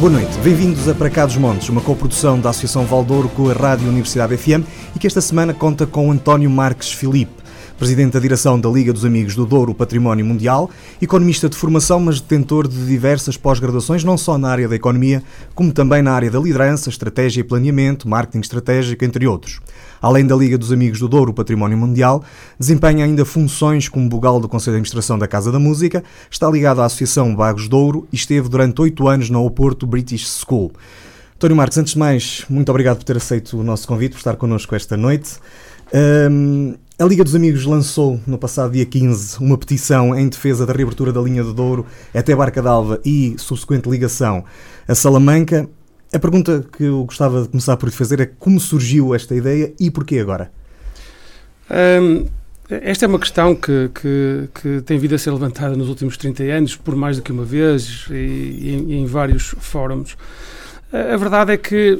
Boa noite, bem-vindos a Para Cá dos Montes, uma coprodução da Associação Valdouro com a Rádio Universidade FM e que esta semana conta com António Marques Filipe, presidente da direção da Liga dos Amigos do Douro Património Mundial, economista de formação, mas detentor de diversas pós-graduações, não só na área da economia, como também na área da liderança, estratégia e planeamento, marketing estratégico, entre outros. Além da Liga dos Amigos do Douro Património Mundial, desempenha ainda funções como vogal do Conselho de Administração da Casa da Música, está ligado à Associação Bagos Douro e esteve durante oito anos na Oporto British School. António Marques, antes de mais, muito obrigado por ter aceito o nosso convite, por estar connosco esta noite. A Liga dos Amigos lançou no passado dia 15 uma petição em defesa da reabertura da linha do Douro até Barca d'Alva e subsequente ligação a Salamanca. A pergunta que eu gostava de começar por lhe fazer é como surgiu esta ideia e porquê agora? Um, esta é uma questão que, que, que, tem vindo a ser levantada nos últimos 30 anos, por mais do que uma vez, e, e, em, vários fóruns. A verdade é que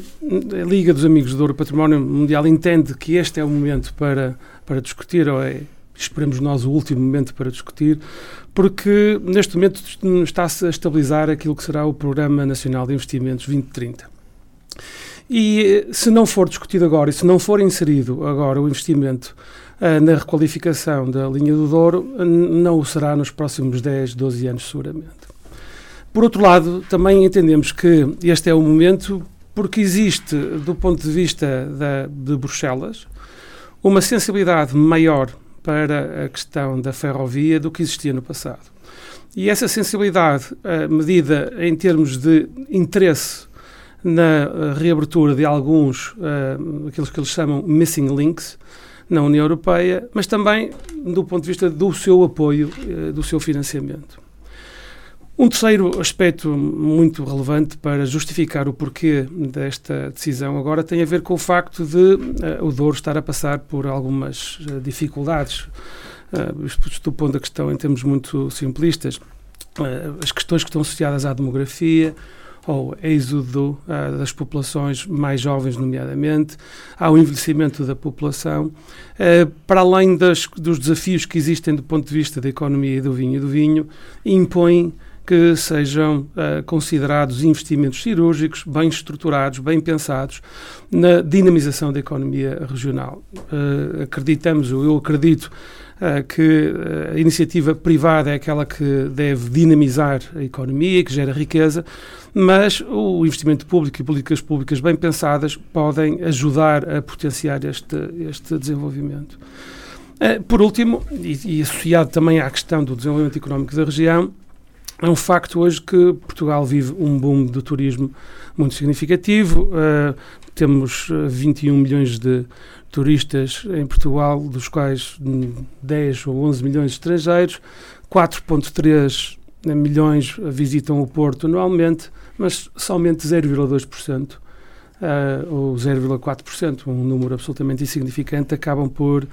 a Liga dos Amigos do Património Mundial entende que este é o momento para, para discutir, ou é, esperemos nós, o último momento para discutir, porque neste momento está-se a estabilizar aquilo que será o Programa Nacional de Investimentos 2030. E se não for discutido agora e se não for inserido agora o investimento uh, na requalificação da linha do Douro, não o será nos próximos 10, 12 anos, seguramente. Por outro lado, também entendemos que este é o momento porque existe, do ponto de vista da, de Bruxelas, uma sensibilidade maior para a questão da ferrovia do que existia no passado. E essa sensibilidade, medida em termos de interesse na reabertura de alguns, uh, aqueles que eles chamam missing links, na União Europeia, mas também do ponto de vista do seu apoio, do seu financiamento. Um terceiro aspecto muito relevante para justificar o porquê desta decisão agora tem a ver com o facto de uh, o Douro estar a passar por algumas uh, dificuldades. Uh, isto do ponto da questão em termos muito simplistas. as questões que estão associadas à demografia, ao êxodo das populações mais jovens, nomeadamente, ao envelhecimento da população, para além das, dos desafios que existem do ponto de vista da economia e do vinho e do vinho, impõem que sejam uh, considerados investimentos cirúrgicos, bem estruturados, bem pensados, na dinamização da economia regional. Uh, acreditamos, ou eu acredito, uh, que a iniciativa privada é aquela que deve dinamizar a economia, que gera riqueza, mas o investimento público e políticas públicas bem pensadas podem ajudar a potenciar este, este desenvolvimento. Por último, e, e associado também à questão do desenvolvimento económico da região, é um facto hoje que Portugal vive um boom do turismo muito significativo. Uh, temos 21 milhões de turistas em Portugal, dos quais 10 ou 11 milhões de estrangeiros, 4,3 milhões visitam o Porto anualmente, mas somente 0,2%. Uh, ou 0,4%, um número absolutamente insignificante, acabam por uh,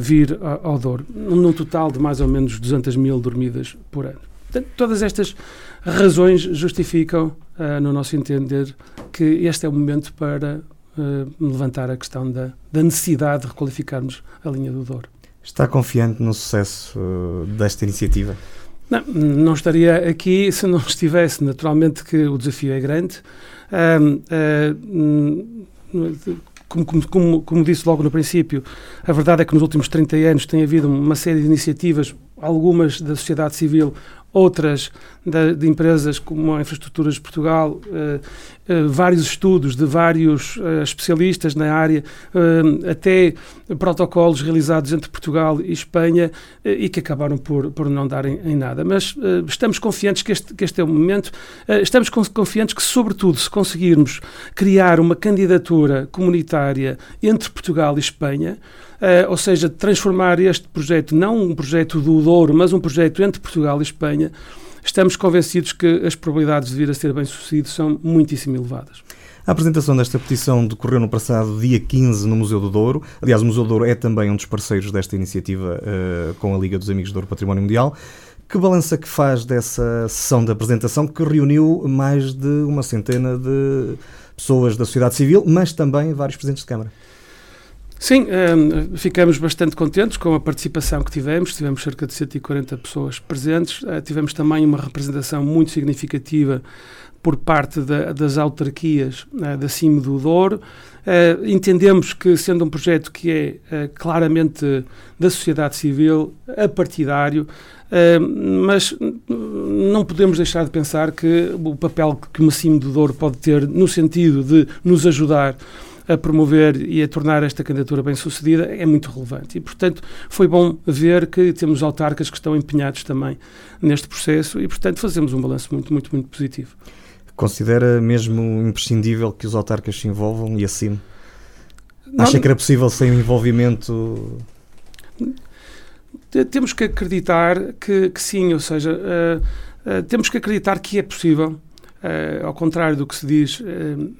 vir ao Douro, num total de mais ou menos 200 mil dormidas por ano. Portanto, todas estas razões justificam, uh, no nosso entender, que este é o momento para uh, levantar a questão da, da, necessidade de requalificarmos a linha do Douro. Está confiante no sucesso uh, desta iniciativa? Não, não estaria aqui se não estivesse. Naturalmente que o desafio é grande. Como, como, como, como, disse logo no princípio, a verdade é que nos últimos 30 anos tem havido uma série de iniciativas, algumas da sociedade civil, outras de, de, empresas como a Infraestruturas de Portugal, uh, uh, vários estudos de vários uh, especialistas na área, até protocolos realizados entre Portugal e Espanha e que acabaram por, por não darem em nada. Mas estamos confiantes que este, que este é o momento, estamos confiantes que, sobretudo, se conseguirmos criar uma candidatura comunitária entre Portugal e Espanha, Uh, ou seja, transformar este projeto, não um projeto do Douro, mas um projeto entre Portugal e Espanha, estamos convencidos que as probabilidades de vir a ser bem sucedido são muitíssimo elevadas. A apresentação desta petição decorreu no passado dia 15 no Museu do Douro. Aliás, o Museu do Douro é também um dos parceiros desta iniciativa uh, com a Liga dos Amigos do Douro Património Mundial. Que balança que faz dessa sessão de apresentação que reuniu mais de uma centena de pessoas da sociedade civil, mas também vários presidentes de Câmara? Sim, um, ficamos bastante contentes com a participação que tivemos. Tivemos cerca de 140 pessoas presentes. Uh, tivemos também uma representação muito significativa por parte da, das autarquias uh, da Cime do Douro. Uh, entendemos que, sendo um projeto que é uh, claramente da sociedade civil, apartidário, mas não podemos deixar de pensar que o papel que uma Cime do Douro pode ter no sentido de nos ajudar a promover e a tornar esta candidatura bem sucedida é muito relevante. E, portanto, foi bom ver que temos autarcas que estão empenhados também neste processo e, portanto, fazemos um balanço muito, muito, muito positivo. Considera mesmo imprescindível que os autarcas se envolvam e assim? Acha que era possível sem o envolvimento? Temos que acreditar que, que sim, ou seja, uh, uh, temos que acreditar que é possível Uh, ao contrário do que se diz uh,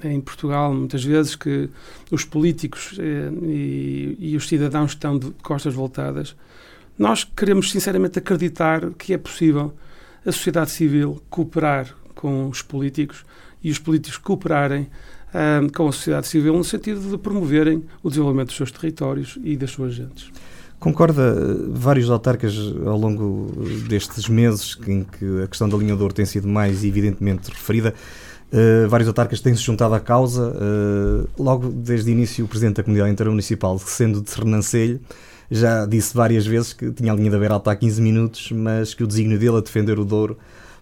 em Portugal, muitas vezes, que os políticos uh, e, e, os cidadãos estão de costas voltadas, nós queremos sinceramente acreditar que é possível a sociedade civil cooperar com os políticos e os políticos cooperarem com a sociedade civil no sentido de promoverem o desenvolvimento dos seus territórios e das suas gentes. Concorda, vários autarcas ao longo destes meses em que a questão da linha Douro tem sido mais evidentemente referida, uh, vários autarcas têm-se juntado à causa. Uh, logo desde o início, o Presidente da Comunidade Intermunicipal, sendo de Sernancelho, já disse várias vezes que tinha a linha da Beira Alta há 15 minutos, mas que o desígnio dele a defender o Douro,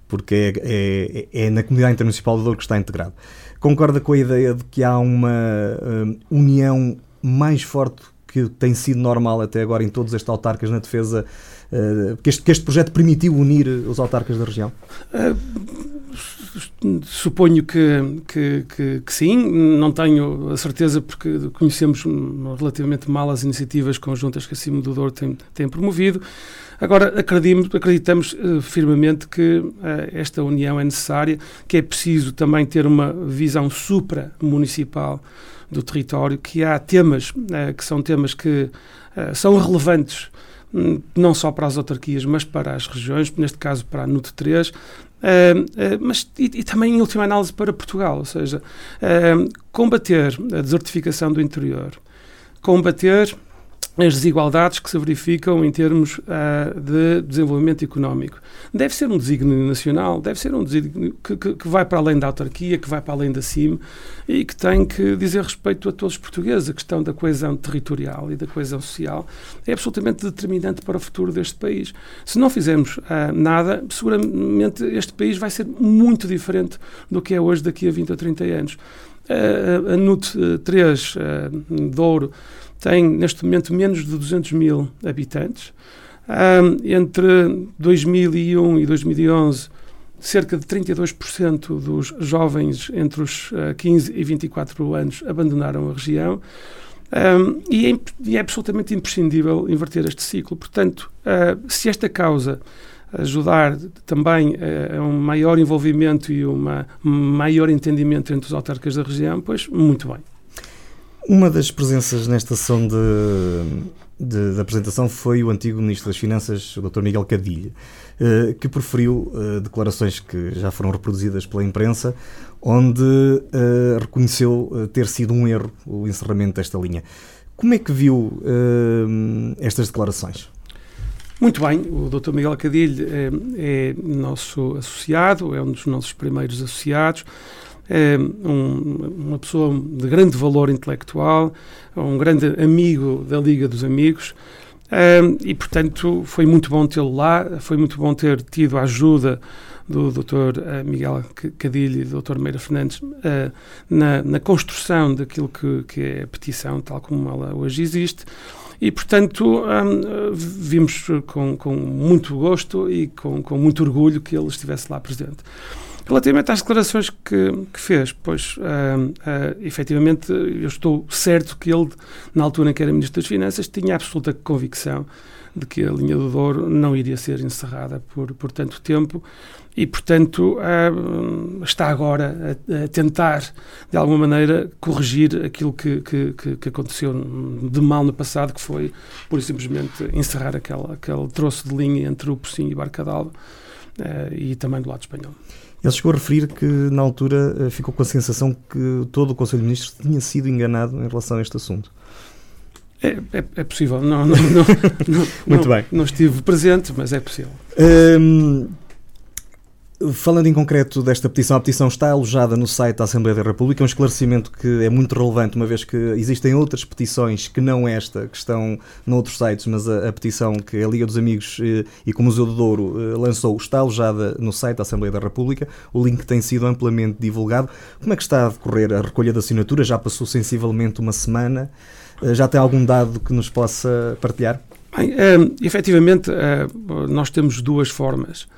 porque é, é, é na Comunidade Intermunicipal do Douro que está integrado. Concorda com a ideia de que há uma uh, união mais forte que tem sido normal até agora em todos estes autarcas na defesa, uh, que, este, que este projeto permitiu unir os autarcas da região? Uh, suponho que, que, que, que, sim, não tenho a certeza porque conhecemos relativamente mal as iniciativas conjuntas que a Cimo do Douro tem, tem promovido. Agora, acreditamos, acreditamos uh, firmemente que uh, esta união é necessária, que é preciso também ter uma visão supra-municipal do território, que há temas uh, que são temas que uh, são relevantes um, não só para as autarquias, mas para as regiões, neste caso para a NUT 3, uh, mas e, e, também em última análise para Portugal, ou seja, combater a desertificação do interior, combater as desigualdades que se verificam em termos uh, de desenvolvimento económico. Deve ser um desígnio nacional, deve ser um desígnio que, que, que, vai para além da autarquia, que vai para além da CIM e que tem que dizer respeito a todos os portugueses. A questão da coesão territorial e da coesão social é absolutamente determinante para o futuro deste país. Se não fizermos uh, nada, seguramente este país vai ser muito diferente do que é hoje daqui a 20 ou 30 anos. Uh, a NUT 3, uh, Douro, tem neste momento menos de 200 mil habitantes. Um, entre 2001 e 2011, cerca de 32% dos jovens entre os uh, 15 e 24 anos abandonaram a região. Um, e, é, e, é, absolutamente imprescindível inverter este ciclo. Portanto, uh, se esta causa ajudar também uh, a um maior envolvimento e um maior entendimento entre os autarcas da região, pois muito bem. Uma das presenças nesta sessão de, de, de, apresentação foi o antigo Ministro das Finanças, o Dr. Miguel Cadilho, eh, que proferiu eh, declarações que já foram reproduzidas pela imprensa, onde eh, reconheceu ter sido um erro o encerramento desta linha. Como é que viu estas declarações? Muito bem, o Dr. Miguel Cadilho é, é nosso associado, é um dos nossos primeiros associados um, uma pessoa de grande valor intelectual, um grande amigo da Liga dos Amigos. e, portanto, foi muito bom tê-lo lá, foi muito bom ter tido a ajuda do Dr. Eh, Miguel Cadilho e do Dr. Meira Fernandes uh, na, na, construção daquilo que, que, é a petição, tal como ela hoje existe. E, portanto, um, vimos com, com, muito gosto e com, com muito orgulho que ele estivesse lá presente. Relativamente às declarações que, que fez, pois, uh, uh, efetivamente, eu estou certo que ele, na altura em que era Ministro das Finanças, tinha absoluta convicção de que a linha do Douro não iria ser encerrada por, por tanto tempo e, portanto, uh, está agora a, a, tentar, de alguma maneira, corrigir aquilo que, que, que, aconteceu de mal no passado, que foi, por simplesmente, encerrar aquela, aquele troço de linha entre o Pocinho e Barca d'Alva e também do lado espanhol. Ele chegou a referir que, na altura, eh, ficou com a sensação que todo o Conselho de Ministros tinha sido enganado em relação a este assunto. É, é, é possível. Não, não, não, Muito bem. Não estive presente, mas é possível. Hum, Falando em concreto desta petição, a petição está alojada no site da Assembleia da República, é um esclarecimento que é muito relevante, uma vez que existem outras petições que não esta, que estão noutros sites, mas a, a petição que a Liga dos Amigos eh, e que o Museu do Douro eh, lançou está alojada no site da Assembleia da República, o link tem sido amplamente divulgado. Como é que está a decorrer a recolha de assinaturas? Já passou sensivelmente uma semana? Eh, já tem algum dado que nos possa partilhar? Bem, efetivamente, nós temos duas formas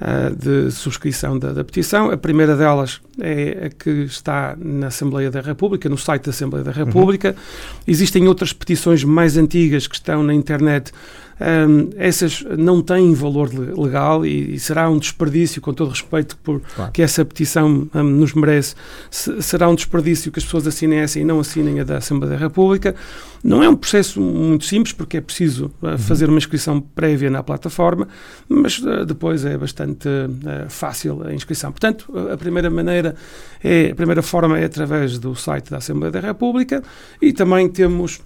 uh, de subscrição da, da, petição. A primeira delas é a que está na Assembleia da República, no site da Assembleia da República. Uhum. Existem outras petições mais antigas que estão na internet um, essas não têm valor legal e, e, será um desperdício, com todo respeito por claro. que essa petição um, nos merece, se, será um desperdício que as pessoas assinem essa e não assinem a da Assembleia da República. Não é um processo muito simples, porque é preciso uh, uhum. fazer uma inscrição prévia na plataforma, mas uh, depois é bastante uh, fácil a inscrição. Portanto, a primeira maneira, é, a primeira forma é através do site da Assembleia da República e também temos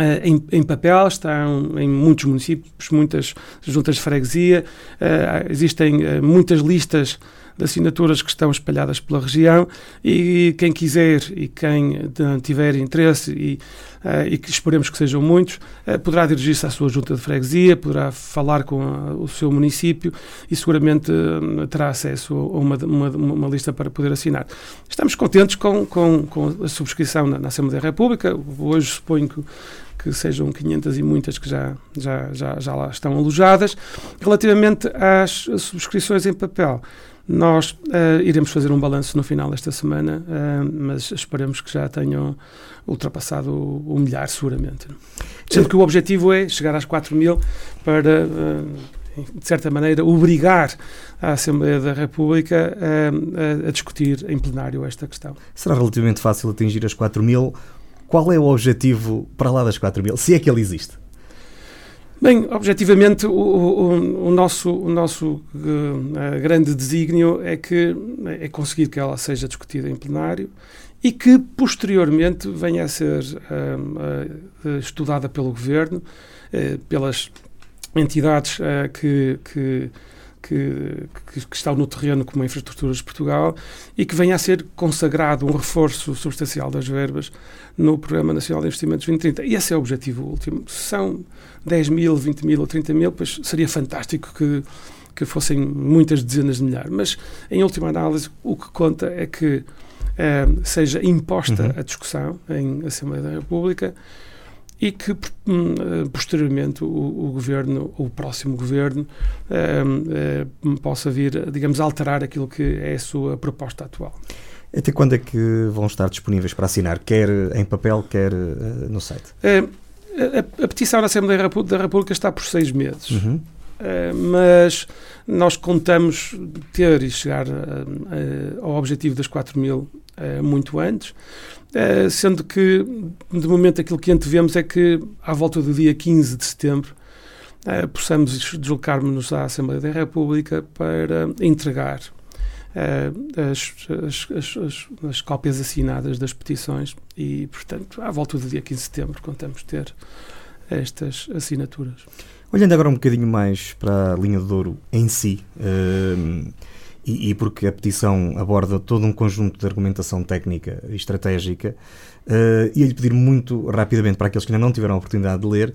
Uh, em, em, papel, estão em muitos municípios, muitas juntas de freguesia, uh, existem uh, muitas listas de assinaturas que estão espalhadas pela região e quem quiser e quem tiver interesse e, e que esperemos que sejam muitos, poderá dirigir-se à sua junta de freguesia, poderá falar com a, o seu município e seguramente terá acesso a uma, uma, uma, lista para poder assinar. Estamos contentes com, com, com a subscrição na, na Assembleia da República. Hoje suponho que que sejam 500 e muitas que já, já, já, já lá estão alojadas. Relativamente às subscrições em papel, nós uh, iremos fazer um balanço no final desta semana, uh, mas esperemos que já tenham ultrapassado o, o milhar, seguramente. Sendo que o objetivo é chegar às 4 mil para, uh, de certa maneira, obrigar a Assembleia da República a discutir em plenário esta questão. Será relativamente fácil atingir as 4 mil qual é o objetivo para lá das 4 mil, se é que ele existe? Bem, objetivamente, o, o, o nosso, o nosso uh, grande desígnio é que é conseguir que ela seja discutida em plenário e que posteriormente venha a ser uh, uh, estudada pelo governo, pelas entidades que, que que, que, que, estão no terreno como Infraestruturas de Portugal e que venha a ser consagrado um reforço substancial das verbas no Programa Nacional de Investimentos 2030. E esse é o objetivo último. Se são 10 mil, 20 mil ou 30 mil, pois seria fantástico que, que fossem muitas dezenas de milhares. Mas, em última análise, o que conta é que eh, seja imposta uhum. a discussão em Assembleia da República e que hum, eh, posteriormente o, o, governo, o próximo governo, um, um, possa vir, digamos, alterar aquilo que é a sua proposta atual. Até quando é que vão estar disponíveis para assinar, quer em papel, quer uh, no site? Uh, a, a, petição da Assembleia da República está por seis meses. Uhum. Uh, mas nós contamos ter e chegar ao objetivo das 4 mil muito antes. Sendo que, de momento, aquilo que antevemos é que, à volta do dia 15 de setembro, possamos deslocar-nos à Assembleia da República para entregar as, as, as, as, cópias assinadas das petições e, portanto, à volta do dia 15 de setembro, contamos ter estas assinaturas. Olhando agora um bocadinho mais para a linha de Douro em si, e, e, porque a petição aborda todo um conjunto de argumentação técnica e estratégica, uh, ia-lhe pedir muito rapidamente para aqueles que ainda não tiveram a oportunidade de ler,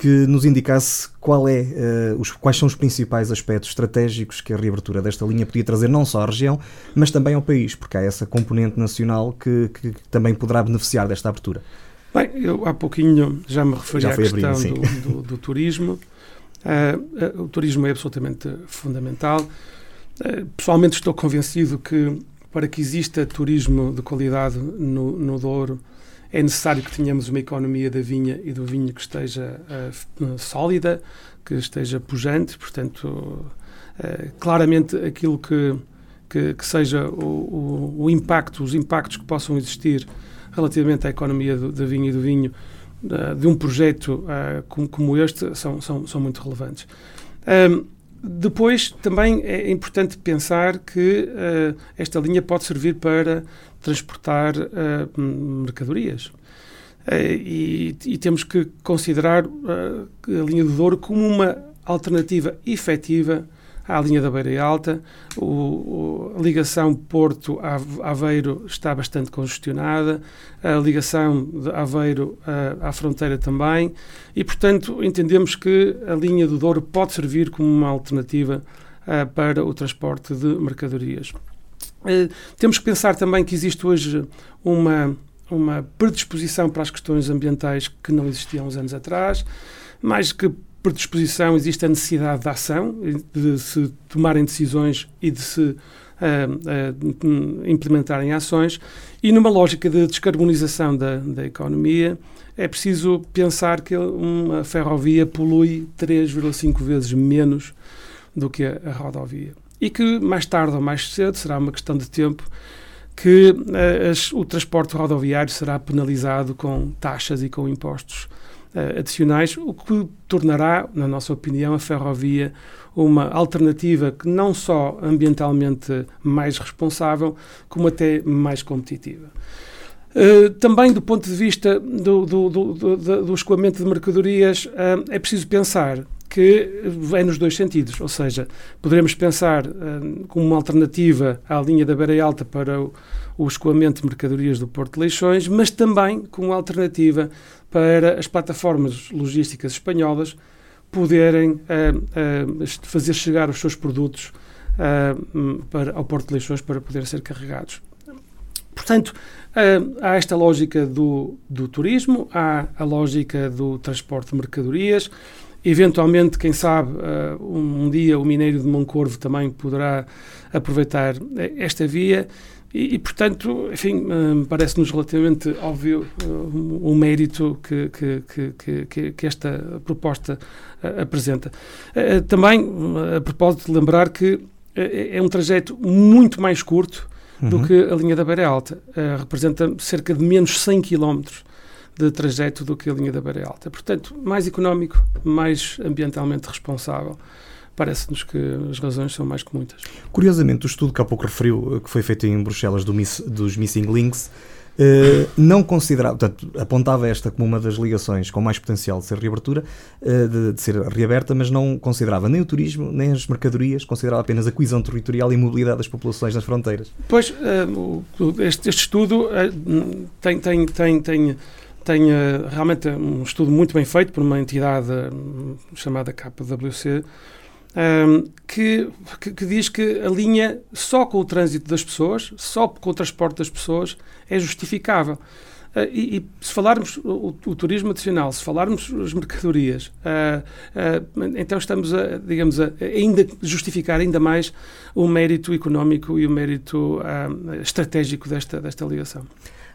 que nos indicasse qual é, uh, os, quais são os principais aspectos estratégicos que a reabertura desta linha podia trazer não só à região, mas também ao país, porque há essa componente nacional que, que, também poderá beneficiar desta abertura. Bem, eu há pouquinho já me referi já à questão abrindo, do, do, do, turismo. Uh, uh, o turismo é absolutamente fundamental. Pessoalmente estou convencido que para que exista turismo de qualidade no, no Douro é necessário que tenhamos uma economia da vinha e do vinho que esteja uh, sólida, que esteja pujante, portanto, uh, claramente aquilo que, que, que seja o, o, o, impacto, os impactos que possam existir relativamente à economia da vinha e do vinho uh, de um projeto como, como, este são, são, são muito relevantes. Um, depois, também é importante pensar que esta linha pode servir para transportar uh, mercadorias. Uh, e, e, temos que considerar a linha do Douro como uma alternativa efetiva à linha da Beira Alta. O, o, a ligação Porto-Aveiro está bastante congestionada, a ligação de Aveiro à, à fronteira também, e, portanto, entendemos que a linha do Douro pode servir como uma alternativa uh, para o transporte de mercadorias. Uh, temos que pensar também que existe hoje uma, uma predisposição para as questões ambientais que não existiam uns anos atrás, mais que predisposição, existe a necessidade de ação, de se tomarem decisões e de se uh, uh, implementarem ações. E numa lógica de descarbonização da, da economia, é preciso pensar que uma ferrovia polui 3,5 vezes menos do que a, a, rodovia. E que mais tarde ou mais cedo, será uma questão de tempo, que uh, as, o transporte rodoviário será penalizado com taxas e com impostos uh, adicionais, o que tornará, na nossa opinião, a ferrovia uma alternativa que não só ambientalmente mais responsável, como até mais competitiva. Uh, também do ponto de vista do, do, do, do escoamento de mercadorias, é preciso pensar que é nos dois sentidos, ou seja, poderemos pensar uh, como uma alternativa à linha da Beira Alta para o, o escoamento de mercadorias do Porto de Leixões, mas também como alternativa para as plataformas logísticas espanholas poderem uh, uh, fazer chegar os seus produtos uh, para, ao Porto de Leixões para poderem ser carregados. Portanto, há esta lógica do, do turismo, há a lógica do transporte de mercadorias, Eventualmente, quem sabe, um, um dia o mineiro de Moncorvo também poderá aproveitar esta via e, e, portanto, enfim, hum, parece-nos relativamente óbvio o mérito que, que, que, que esta proposta apresenta. Também, a propósito de lembrar que é um trajeto muito mais curto do uhum. que a linha da Beira Alta. representa cerca de menos 100 km de trajeto do que a linha da Beira Alta. Portanto, mais económico, mais ambientalmente responsável parece-nos que as razões são mais que muitas. Curiosamente, o estudo que há pouco referiu, eh, que foi feito em Bruxelas do miss, dos Missing Links, Uh, não considerava, portanto, apontava esta como uma das ligações com mais potencial de ser reabertura, uh, de, de, ser reaberta, mas não considerava nem o turismo, nem as mercadorias, considerava apenas a coesão territorial e mobilidade das populações nas fronteiras. Pois, uh, este, este, estudo tem, tem, tem, tem, tem realmente um estudo muito bem feito por uma entidade chamada KWC, um, que, que, que, diz que a linha só com o trânsito das pessoas, só com o transporte das pessoas, é justificável. Uh, e, e, se falarmos o, o, turismo adicional, se falarmos as mercadorias, uh, uh, então estamos a, digamos, a, ainda justificar ainda mais o mérito económico e o mérito estratégico desta, desta ligação.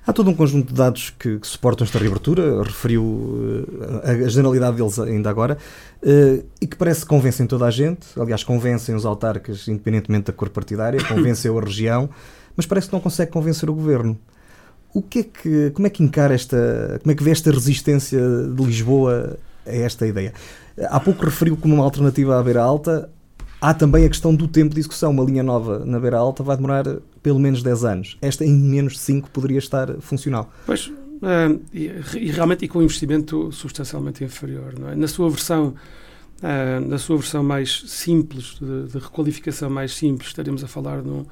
Há todo um conjunto de dados que, que suportam esta reabertura, referiu uh, a, a, generalidade deles ainda agora, uh, e que parece que convencem toda a gente, aliás, convencem os autarcas, independentemente da cor partidária, convenceu a região, mas parece que não consegue convencer o governo. O que é que, como é que encara esta, como é que vê esta resistência de Lisboa a esta ideia? Há pouco referiu como uma alternativa à Beira Alta, Há também a questão do tempo de execução. Uma linha nova na Beira Alta vai demorar pelo menos 10 anos. Esta, em menos de 5, poderia estar funcional. Pois, uh, e, e, realmente e com um investimento substancialmente inferior. É? Na sua versão. Uh, na sua versão mais simples, de, de, requalificação mais simples, estaremos a falar num,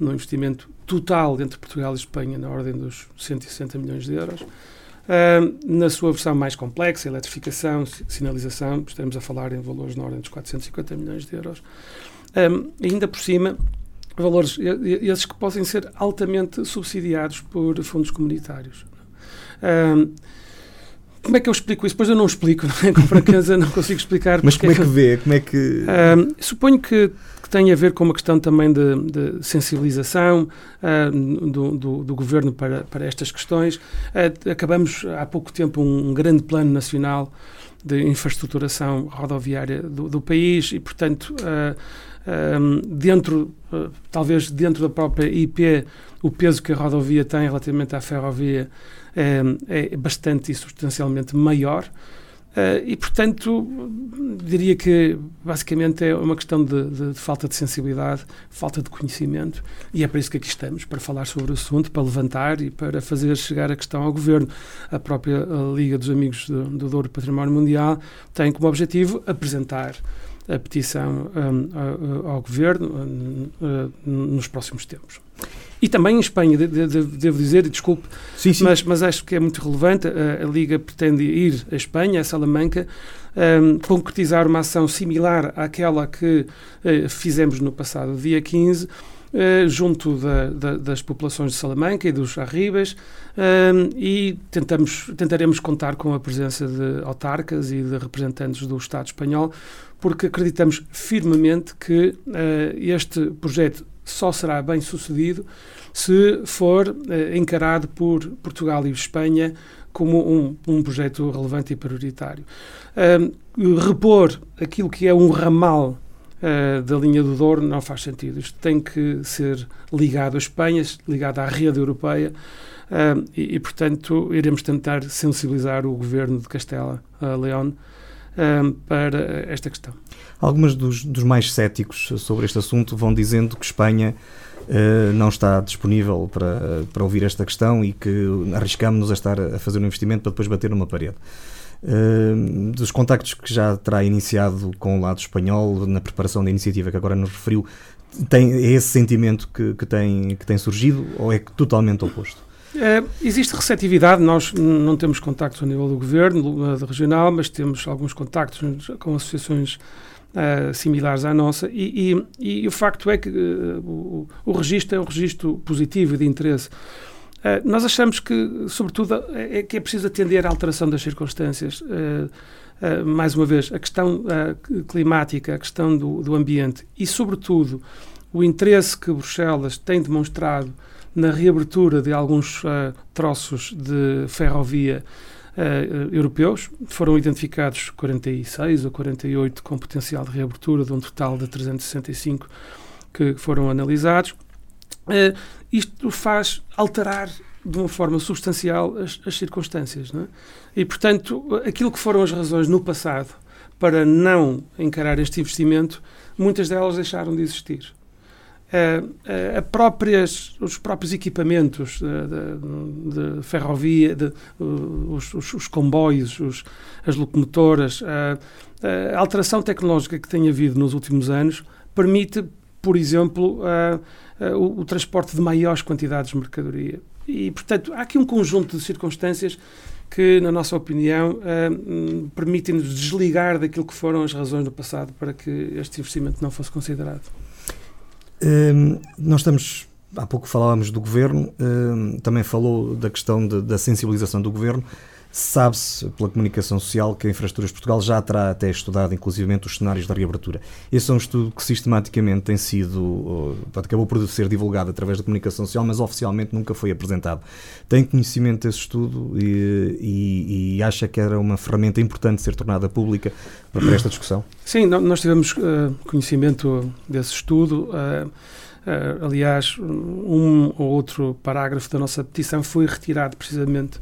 num investimento total entre Portugal e Espanha na ordem dos 160 milhões de euros. Uh, na sua versão mais complexa, eletrificação, sinalização, estamos a falar em valores na ordem dos 450 milhões de euros. Ainda por cima, valores esses que podem ser altamente subsidiados por fundos comunitários. Um, como é que eu explico isso? Pois eu não explico, não é? com franqueza não consigo explicar. Mas como é que vê? Como é que... Um, suponho que que tem a ver com uma questão também de, de sensibilização uh, do, do, do, governo para, para estas questões. Uh, acabamos há pouco tempo um, um, grande plano nacional de infraestruturação rodoviária do, do país e, portanto, uh, um, dentro, talvez dentro da própria IP, o peso que a rodovia tem relativamente à ferrovia é bastante e substancialmente maior. Uh, e, portanto, diria que basicamente é uma questão de, de, de, falta de sensibilidade, falta de conhecimento, e é para isso que aqui estamos, para falar sobre o assunto, para levantar e para fazer chegar a questão ao Governo. A própria Liga dos Amigos do, do Douro Património Mundial tem como objetivo apresentar a petição um, ao Governo uh, nos próximos tempos. E também em Espanha, de, de, devo dizer, desculpe, sim, sim. Mas, mas acho que é muito relevante. A, a Liga pretende ir à Espanha, a Salamanca, um, concretizar uma ação similar àquela que uh, fizemos no passado dia 15, Uh, junto da, da, das populações de Salamanca e dos Arribas uh, e tentamos, tentaremos contar com a presença de autarcas e de representantes do Estado espanhol, porque acreditamos firmemente que uh, este projeto só será bem sucedido se for encarado por Portugal e Espanha como um, um projeto relevante e prioritário. repor aquilo que é um ramal uh, da linha do Douro não faz sentido. Isto tem que ser ligado à Espanha, ligado à rede europeia uh, e, e, portanto, iremos tentar sensibilizar o governo de Castela para esta questão. Alguns dos, dos, mais céticos sobre este assunto vão dizendo que Espanha uh, não está disponível para, para ouvir esta questão e que arriscamos-nos a estar a fazer um investimento para depois bater numa parede. Uh, dos contactos que já terá iniciado com o lado espanhol na preparação da iniciativa que agora nos referiu, tem é esse sentimento que, que, tem, que tem surgido ou é totalmente oposto? É, existe receptividade, nós não temos contactos a nível do governo do regional, mas temos alguns contactos com associações uh, similares à nossa, e, e, e, o facto é que uh, o, o registro é um registro positivo de interesse. Eh, nós achamos que, sobretudo, é, é, que é preciso atender à alteração das circunstâncias. Mais uma vez, a questão climática, a questão do, do, ambiente e, sobretudo, o interesse que Bruxelas tem demonstrado na reabertura de alguns troços de ferrovia europeus. Foram identificados 46 ou 48 com potencial de reabertura, de um total de 365 que foram analisados. Uh, isto faz alterar de uma forma substancial as, as circunstâncias. É? E, portanto, aquilo que foram as razões no passado para não encarar este investimento, muitas delas deixaram de existir. Uh, uh, próprias, os próprios equipamentos de, de, de ferrovia, de, os, os, os, comboios, os, as locomotoras, a alteração tecnológica que tem havido nos últimos anos permite, por exemplo, uh, o, o, transporte de maiores quantidades de mercadoria. E, portanto, há aqui um conjunto de circunstâncias que, na nossa opinião, permitem-nos desligar daquilo que foram as razões do passado para que este investimento não fosse considerado. Um, nós estamos. Há pouco falávamos do governo, um, também falou da questão de, da sensibilização do governo. Sabe-se pela comunicação social que a Infraestruturas Portugal já terá até estudado, inclusivamente, os cenários da reabertura. Esse é um estudo que sistematicamente tem sido, acabou por ser divulgado através da comunicação social, mas oficialmente nunca foi apresentado. Tem conhecimento desse estudo e, e, e acha que era uma ferramenta importante ser tornada pública para esta discussão? Sim, nós tivemos uh, conhecimento desse estudo. Uh, Uh, aliás, um ou outro parágrafo da nossa petição foi retirado precisamente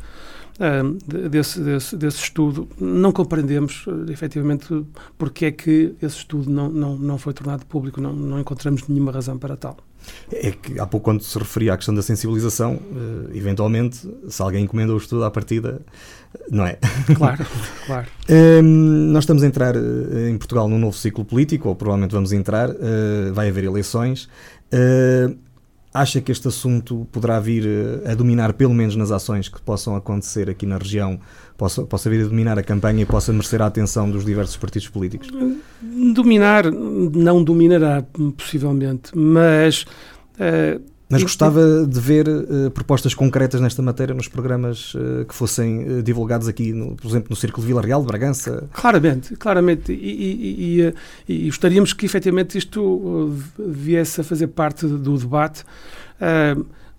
uh, desse, desse, desse, estudo, não compreendemos uh, efetivamente porque é que esse estudo não, não, não foi tornado público, não, não encontramos nenhuma razão para tal. É que há pouco, quando se referia à questão da sensibilização, uh, eventualmente, se alguém encomenda o estudo à partida, não é? Claro, claro. Um, nós estamos a entrar uh, em Portugal num novo ciclo político, ou provavelmente vamos entrar, uh, vai haver eleições. Uh, Acha que este assunto poderá vir eh, a dominar, pelo menos nas ações que possam acontecer aqui na região, possa, possa vir a dominar a campanha e possa merecer a atenção dos diversos partidos políticos? Dominar, não dominará, possivelmente, mas uh, mas gostava de ver uh, propostas concretas nesta matéria nos programas uh, que fossem uh, divulgados aqui, no, por exemplo, no Círculo de Vila Real, de Bragança. Claramente, claramente. E, e, e, e gostaríamos que efetivamente isto viesse a fazer parte do debate.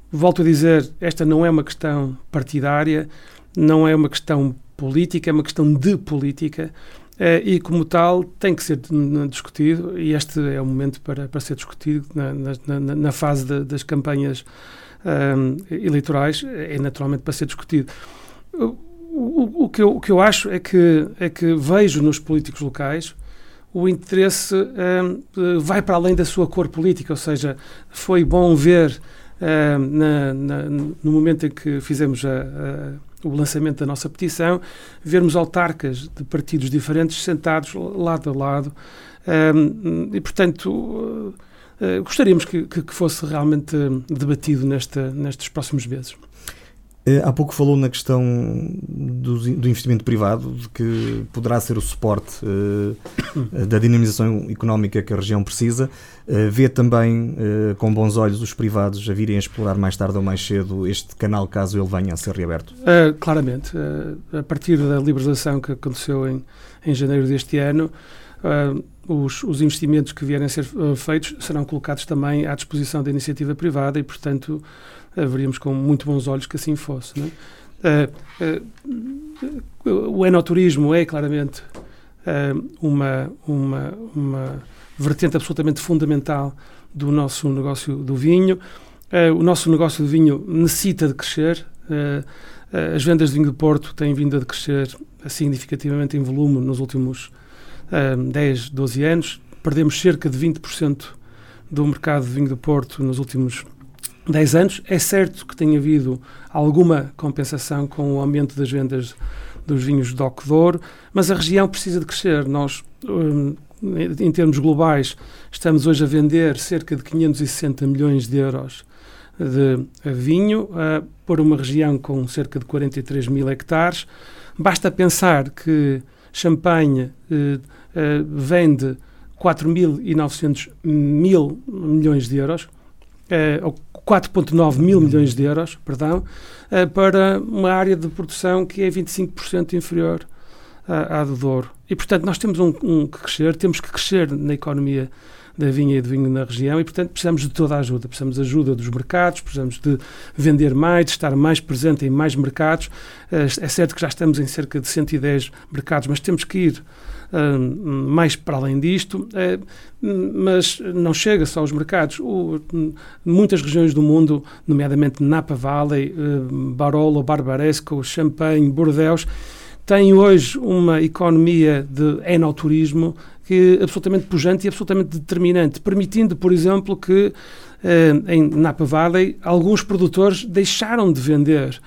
volto a dizer, esta não é uma questão partidária, não é uma questão política, é uma questão de política. Uh, e, como tal, tem que ser discutido, e este é o momento para, para ser discutido na, na, na fase de, das campanhas um, eleitorais, é naturalmente para ser discutido. O, o, que eu, o que eu acho é que, é que vejo nos políticos locais o interesse um, vai para além da sua cor política, ou seja, foi bom ver um, na, na, no momento em que fizemos a o lançamento da nossa petição, vermos autarcas de partidos diferentes sentados lado a lado e, portanto, gostaríamos que, que, fosse realmente debatido nesta, nestes próximos meses. Eh, há pouco falou na questão do, do, investimento privado, de que poderá ser o suporte uh, da dinamização económica que a região precisa. Uh, vê também uh, com bons olhos os privados a virem a explorar mais tarde ou mais cedo este canal, caso ele venha a ser reaberto? claramente. a partir da liberalização que aconteceu em, em janeiro deste ano, os, os, investimentos que vierem a ser feitos serão colocados também à disposição da iniciativa privada e, portanto, veríamos com muito bons olhos que assim fosse. É? Uh, uh, o enoturismo é claramente uh, uma, uma, uma vertente absolutamente fundamental do nosso negócio do vinho. o nosso negócio do vinho necessita de crescer. as vendas de vinho do Porto têm vindo a crescer significativamente em volume nos últimos 10, 12 anos. Perdemos cerca de 20% do mercado de vinho do Porto nos últimos 10 anos. É certo que tem havido alguma compensação com o aumento das vendas dos vinhos Doc Douro, mas a região precisa de crescer. Nós, um, em termos globais, estamos hoje a vender cerca de 560 milhões de euros de vinho uh, por uma região com cerca de 43 mil hectares. Basta pensar que Champagne uh, uh, vende 4.900 mil milhões de euros, 4,9 mil milhões de euros, perdão, uh, para uma área de produção que é 25% inferior à, à do Douro. E, portanto, nós temos um, um, que crescer, temos que crescer na economia da vinha e do vinho na região e, portanto, precisamos de toda a ajuda. Precisamos de ajuda dos mercados, precisamos de vender mais, de estar mais presente em mais mercados. É certo que já estamos em cerca de 110 mercados, mas temos que ir mais para além disto, eh, mas não chega só aos mercados. muitas regiões do mundo, nomeadamente Napa Valley, eh, Barolo, Barbaresco, Champagne, Bordeaux, têm hoje uma economia de enoturismo que é absolutamente pujante e absolutamente determinante, permitindo, por exemplo, que eh, em Napa Valley alguns produtores deixaram de vender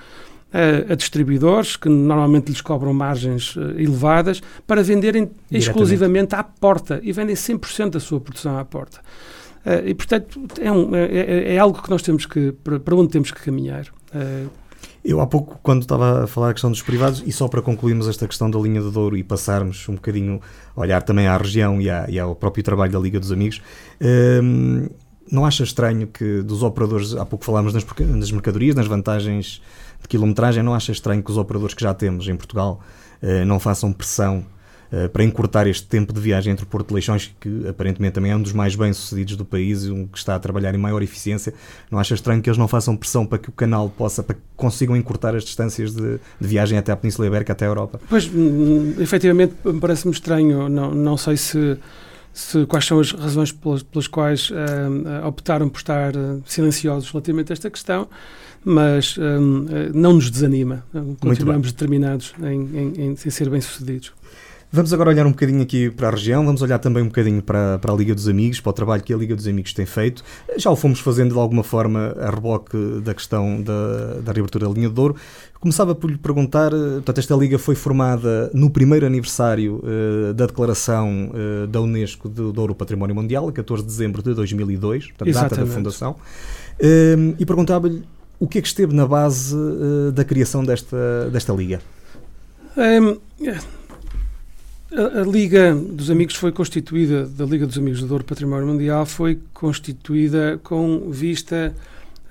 a, a, distribuidores, que normalmente lhes cobram margens uh, elevadas, para venderem exclusivamente à porta e vendem 100% da sua produção à porta. Uh, e, portanto, é, um, é, é, é, algo que nós temos que, para, onde temos que caminhar. Uh, eu há pouco, quando estava a falar a questão dos privados, e só para concluirmos esta questão da linha do Douro e passarmos um bocadinho a olhar também à região e, à, e ao próprio trabalho da Liga dos Amigos, não acha estranho que dos operadores, há pouco falámos nas, nas mercadorias, nas vantagens de quilometragem, não acha estranho que os operadores que já temos em Portugal uh, não façam pressão uh, para encurtar este tempo de viagem entre Porto de Leixões, que aparentemente também é um dos mais bem-sucedidos do país e um que está a trabalhar em maior eficiência. Não acha estranho que eles não façam pressão para que o canal possa, para que consigam encurtar as distâncias de, de viagem até a Península Ibérica, até a Europa? Pois, hum, efetivamente, parece-me estranho. Não, não sei se se, quais são as razões pelas, pelas quais uh, optaram por estar silenciosos relativamente a esta questão mas um, não nos desanima. Continuamos determinados em, em, em, ser bem-sucedidos. Vamos agora olhar um bocadinho aqui para a região, vamos olhar também um bocadinho para, para a Liga dos Amigos, para o trabalho que a Liga dos Amigos tem feito. Já o fomos fazendo de alguma forma a reboque da questão da, da reabertura da linha de Douro. Começava por lhe perguntar, portanto, esta Liga foi formada no primeiro aniversário uh, da declaração uh, da Unesco de Douro Património Mundial, a 14 de dezembro de 2002, portanto, data da fundação. Uh, e perguntava-lhe o que é que esteve na base uh, da criação desta, desta liga? Um, a, a, Liga dos Amigos foi constituída, da Liga dos Amigos do Douro Património Mundial, foi constituída com vista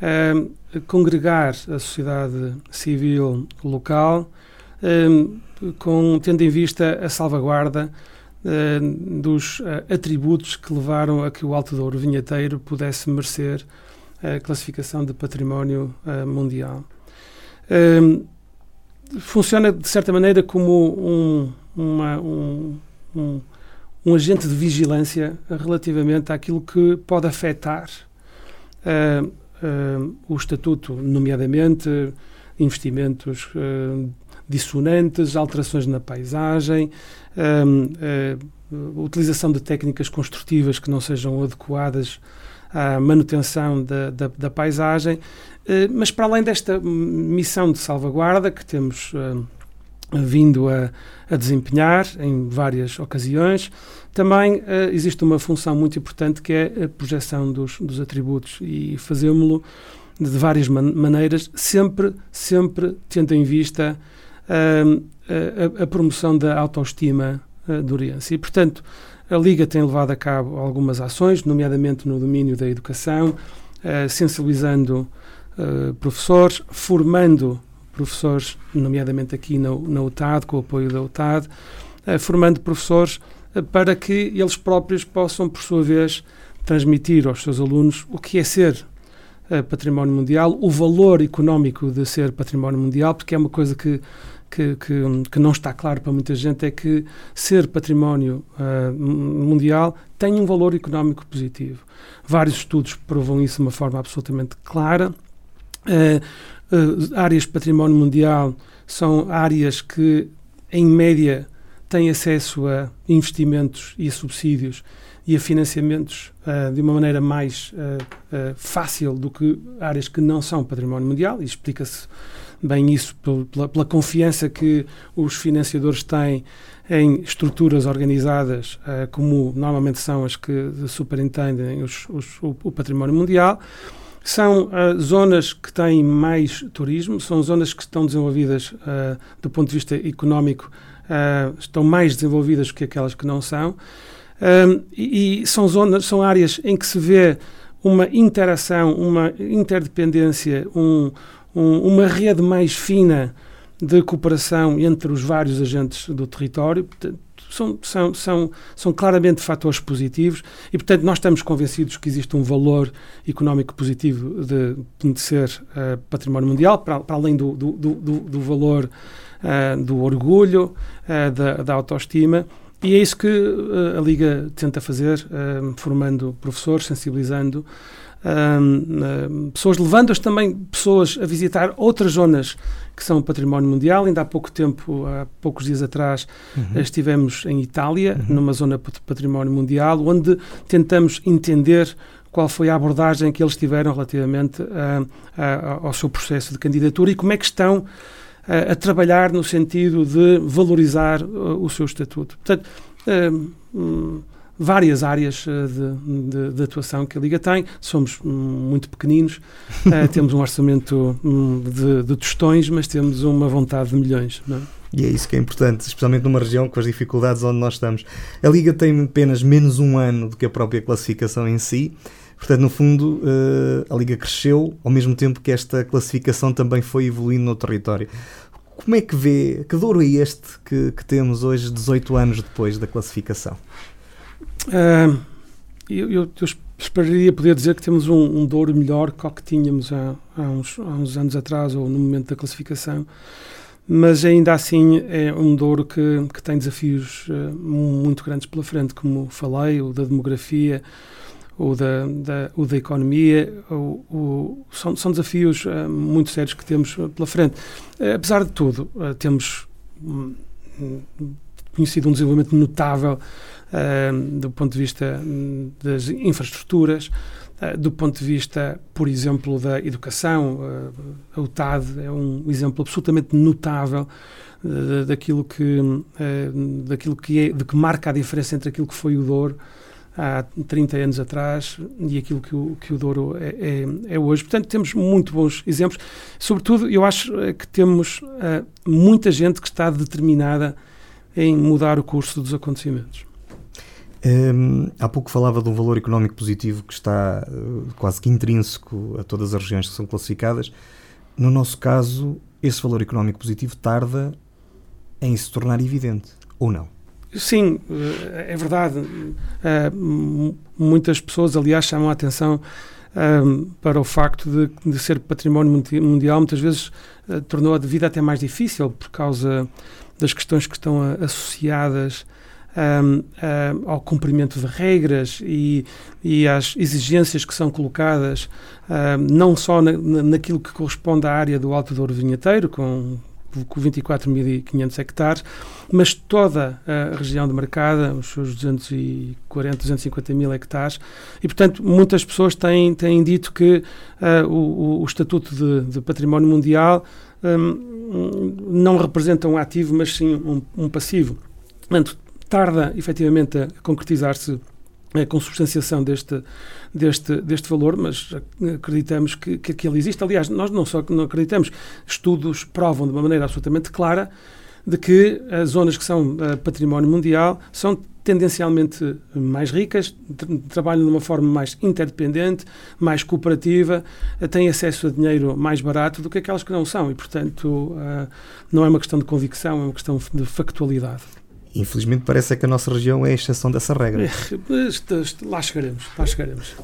a congregar a sociedade civil local, um, com, tendo em vista a salvaguarda dos uh, atributos que levaram a que o Alto Douro Vinheteiro pudesse merecer a classificação de património uh, mundial. Um, funciona, de certa maneira, como um, uma, um, um, um, agente de vigilância relativamente àquilo que pode afetar uh, uh, o estatuto, nomeadamente investimentos dissonantes, alterações na paisagem, utilização de técnicas construtivas que não sejam adequadas à manutenção da, da, da paisagem, eh, mas para além desta missão de salvaguarda que temos eh, vindo a, a desempenhar em várias ocasiões. Também uh, existe uma função muito importante que é a projeção dos, dos atributos e fazemos-lo de várias man maneiras, sempre, sempre tendo em vista uh, a, a, promoção da autoestima uh, do Oriense. E, portanto, a Liga tem levado a cabo algumas ações, nomeadamente no domínio da educação, uh, sensibilizando professores, formando professores, nomeadamente aqui na, UTAD, com o apoio da UTAD, formando professores para que eles próprios possam, por sua vez, transmitir aos seus alunos o que é ser património mundial, o valor económico de ser património mundial, porque é uma coisa que, que, que, que não está claro para muita gente, é que ser património uh, mundial tem um valor económico positivo. Vários estudos provam isso de uma forma absolutamente clara. Uh, áreas de património mundial são áreas que, em média, têm acesso a investimentos e a subsídios e a financiamentos uh, de uma maneira mais uh, uh, fácil do que áreas que não são património mundial, e explica-se bem isso pela, pela, confiança que os financiadores têm em estruturas organizadas, como normalmente são as que superintendem os, os, o, património mundial. São zonas que têm mais turismo, são zonas que estão desenvolvidas do ponto de vista económico uh, estão mais desenvolvidas que aquelas que não são. Um, e, e, são zonas, são áreas em que se vê uma interação, uma interdependência, um, um, uma rede mais fina de cooperação entre os vários agentes do território. São, são, são, são claramente fatores positivos e, portanto, nós estamos convencidos que existe um valor económico positivo de, de ser uh, património mundial, para, para além do, do, do, do valor uh, do orgulho, uh, da, da, autoestima. E é isso que uh, a Liga tenta fazer, formando professores, sensibilizando pessoas, levando-as também pessoas a visitar outras zonas que são património mundial. Ainda há pouco tempo, há poucos dias atrás, uhum. estivemos em Itália, uhum. numa zona de património mundial, onde tentamos entender qual foi a abordagem que eles tiveram relativamente ao seu processo de candidatura e como é que estão a, a trabalhar no sentido de valorizar uh, o seu estatuto. Portanto, uh, um, várias áreas uh, de, de, de, atuação que a Liga tem. Somos um, muito pequeninos, uh, temos um orçamento um, de, de, tostões, mas temos uma vontade de milhões. É? E é isso que é importante, especialmente numa região com as dificuldades onde nós estamos. A Liga tem apenas menos um ano do que a própria classificação em si. Portanto, no fundo, uh, a Liga cresceu ao mesmo tempo que esta classificação também foi evoluindo no território. Como é que vê, que douro é este que, que temos hoje, 18 anos depois da classificação? Uh, eu, eu, eu, esperaria poder dizer que temos um, um douro melhor que o que tínhamos há, há, uns, há uns anos atrás ou no momento da classificação mas ainda assim é um Douro que, que tem desafios uh, muito grandes pela frente, como falei, o da demografia, ou da, da, da economia, ou, são, são desafios uh, muito sérios que temos pela frente. Uh, apesar de tudo, uh, temos um, conhecido um desenvolvimento notável do ponto de vista um, das infraestruturas, do ponto de vista, por exemplo, da educação. a UTAD é um exemplo absolutamente notável daquilo que, daquilo que é, de que marca a diferença entre aquilo que foi o Douro há 30 anos atrás e aquilo que o, que o Douro é, é, é hoje. Portanto, temos muito bons exemplos. Sobretudo, eu acho eh, que temos muita gente que está determinada em mudar o curso dos acontecimentos. Um, há pouco falava de um valor económico positivo que está uh, quase que intrínseco a todas as regiões que são classificadas. No nosso caso, esse valor económico positivo tarda em se tornar evidente, ou não? Sim, é verdade. Eh, muitas pessoas, aliás, chamam a atenção um, eh, para o facto de, de, ser património mundial, muitas vezes uh, tornou a vida até mais difícil por causa das questões que estão associadas um, uh, ao cumprimento de regras e, e às exigências que são colocadas, uh, não só na, naquilo que corresponde à área do Alto Douro Vinheteiro, com com 24.500 hectares, mas toda a região demarcada, os seus 240, 250 mil hectares, e portanto muitas pessoas têm, têm dito que uh, o, o, Estatuto de, de, Património Mundial um, não representa um ativo, mas sim um, um passivo. Portanto, tarda efetivamente a concretizar-se a consubstanciação deste, deste, deste valor, mas acreditamos que, que, que ele existe. Aliás, nós não só não acreditamos, estudos provam de uma maneira absolutamente clara de que as zonas que são uh, património mundial são tendencialmente mais ricas, trabalham de uma forma mais interdependente, mais cooperativa, uh, têm acesso a dinheiro mais barato do que aquelas que não são e, portanto, uh, não é uma questão de convicção, é uma questão de factualidade. Infelizmente parece que a nossa região é a exceção dessa regra. Lá chegaremos, lá chegaremos.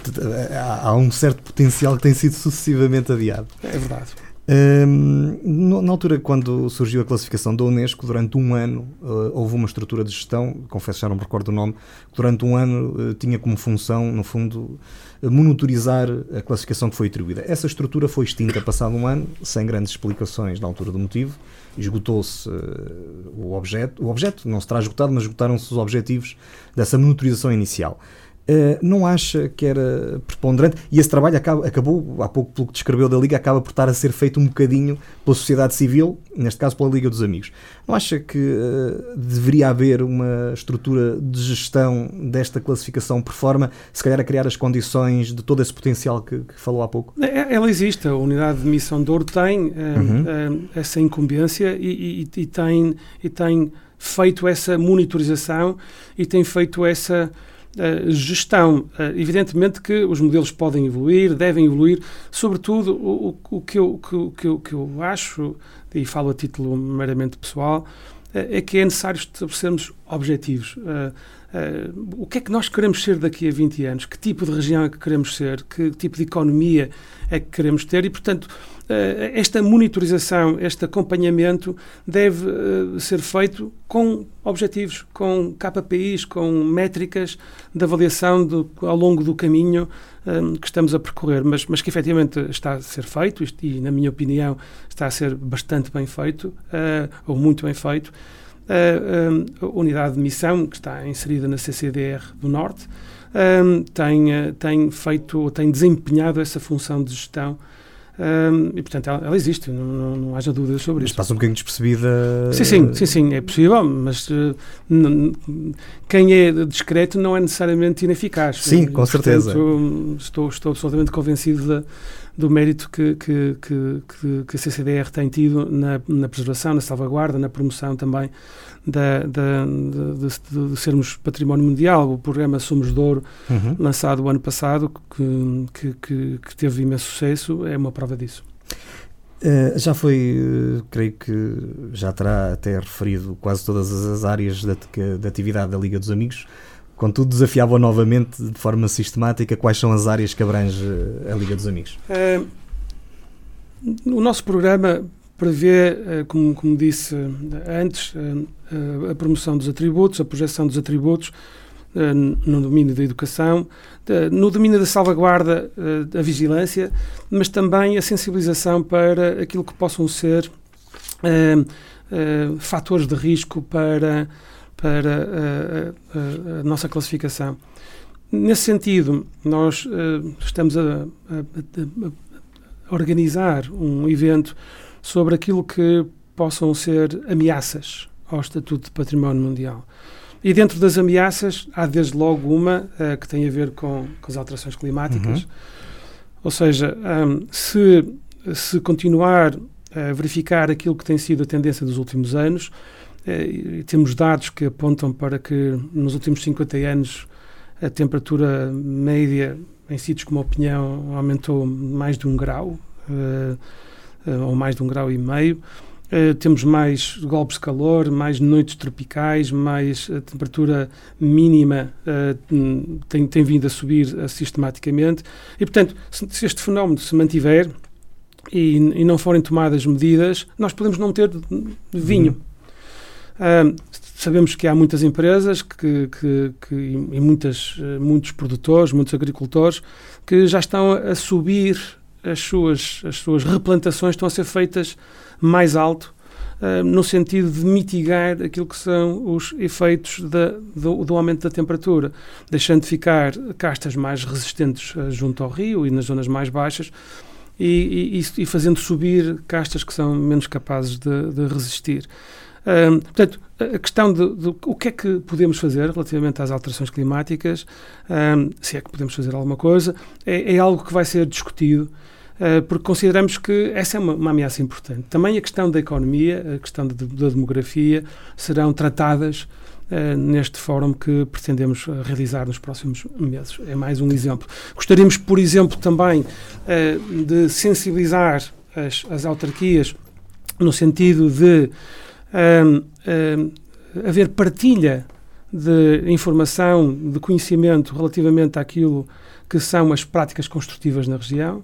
Há um certo potencial que tem sido sucessivamente adiado. É verdade. Um, na altura, quando surgiu a classificação da Unesco, durante um ano uh, houve uma estrutura de gestão, confesso já não me recordo o nome, durante um ano uh, tinha como função, no fundo, monitorizar a classificação que foi atribuída. Essa estrutura foi extinta passado um ano, sem grandes explicações na altura do motivo, esgotou-se uh, o objeto, o objeto não se terá esgotado, mas esgotaram-se os objetivos dessa monitorização inicial. Uh, não acha que era preponderante? E esse trabalho acaba, acabou, há pouco pelo que descreveu da Liga, acaba por estar a ser feito um bocadinho pela sociedade civil, neste caso pela Liga dos Amigos. Não acha que uh, deveria haver uma estrutura de gestão desta classificação por forma, se calhar, a criar as condições de todo esse potencial que, que falou há pouco? É, é, ela existe, a unidade de missão de ouro tem uh, uhum. essa incumbência e, e, e, tem, e tem feito essa monitorização e tem feito essa Uh, gestão. Uh, evidentemente que os modelos podem evoluir, devem evoluir, sobretudo o, o, o, que, eu, o, que, eu, que eu acho, e falo a título meramente pessoal, uh, é que é necessário estabelecermos objetivos. O que é que nós queremos ser daqui a 20 anos? Que tipo de região é que queremos ser? Que tipo de economia é que queremos ter? E, portanto, eh, esta monitorização, este acompanhamento deve eh, ser feito com objetivos, com KPIs, com métricas de avaliação do, ao longo do caminho um, que estamos a percorrer, mas, mas que efetivamente está a ser feito e, na minha opinião, está a ser bastante bem feito, uh, ou muito bem feito. Um, a unidade de missão, que está inserida na CCDR do Norte, um, tem, tem feito, tem desempenhado essa função de gestão um, e, portanto, ela, ela existe, não, não, não, haja dúvidas sobre mas isso. Mas passa um bocadinho despercebida. Sim, sim, sim, sim é possível, mas uh, quem é discreto não é necessariamente ineficaz. Sim, com portanto, certeza. Estou, estou absolutamente convencido da, do mérito que, que, que, que, a CCDR tem tido na, na preservação, na salvaguarda, na promoção também da, da, de, de, sermos património mundial. O programa Somos de Ouro, uhum. lançado o ano passado, que, que, que, que, teve imenso sucesso, é uma prova disso. Uh, já foi, uh, creio que já terá até referido quase todas as áreas da, da atividade da Liga dos Amigos. Contudo, desafiava novamente, de forma sistemática, quais são as áreas que abrange a Liga dos Amigos? Uh, o nosso programa prevê, uh, como, como, disse antes, uh, a promoção dos atributos, a projeção dos atributos no domínio da educação, no domínio da salvaguarda, da vigilância, mas também a sensibilização para aquilo que possam ser fatores de risco para para a, a, a nossa classificação. Nesse sentido, nós uh, estamos a, a, organizar um evento sobre aquilo que possam ser ameaças ao Estatuto de Património Mundial. E dentro das ameaças, há desde logo uma uh, que tem a ver com, com as alterações climáticas. Uhum. Ou seja, um, se, se continuar a verificar aquilo que tem sido a tendência dos últimos anos, eh, temos dados que apontam para que nos últimos 50 anos a temperatura média em sítios como a Opinião aumentou mais de um grau, uh, uh, ou mais de um grau e meio. Temos mais golpes de calor, mais noites tropicais, mais a temperatura mínima tem, tem vindo a subir sistematicamente. E, portanto, se, este fenómeno se mantiver e, e, não forem tomadas medidas, nós podemos não ter vinho. Uh, sabemos que há muitas empresas que, que, que, e muitas, eh, muitos produtores, muitos agricultores que já estão a subir as suas, as suas replantações, estão a ser feitas mais alto, uh, no sentido de mitigar aquilo que são os efeitos da, do, do, aumento da temperatura, deixando de ficar castas mais resistentes uh, junto ao rio e nas zonas mais baixas e, e, e, fazendo subir castas que são menos capazes de, de resistir. Portanto, a questão de, o que é que podemos fazer relativamente às alterações climáticas, um, se é que podemos fazer alguma coisa, é, é algo que vai ser discutido uh, porque consideramos que essa é uma, uma, ameaça importante. Também a questão da economia, a questão de, da demografia serão tratadas Uh, neste fórum que pretendemos uh, realizar nos próximos meses. É mais um exemplo. Gostaríamos, por exemplo, também uh, de sensibilizar as, as, autarquias no sentido de haver partilha de informação, de conhecimento relativamente àquilo que são as práticas construtivas na região.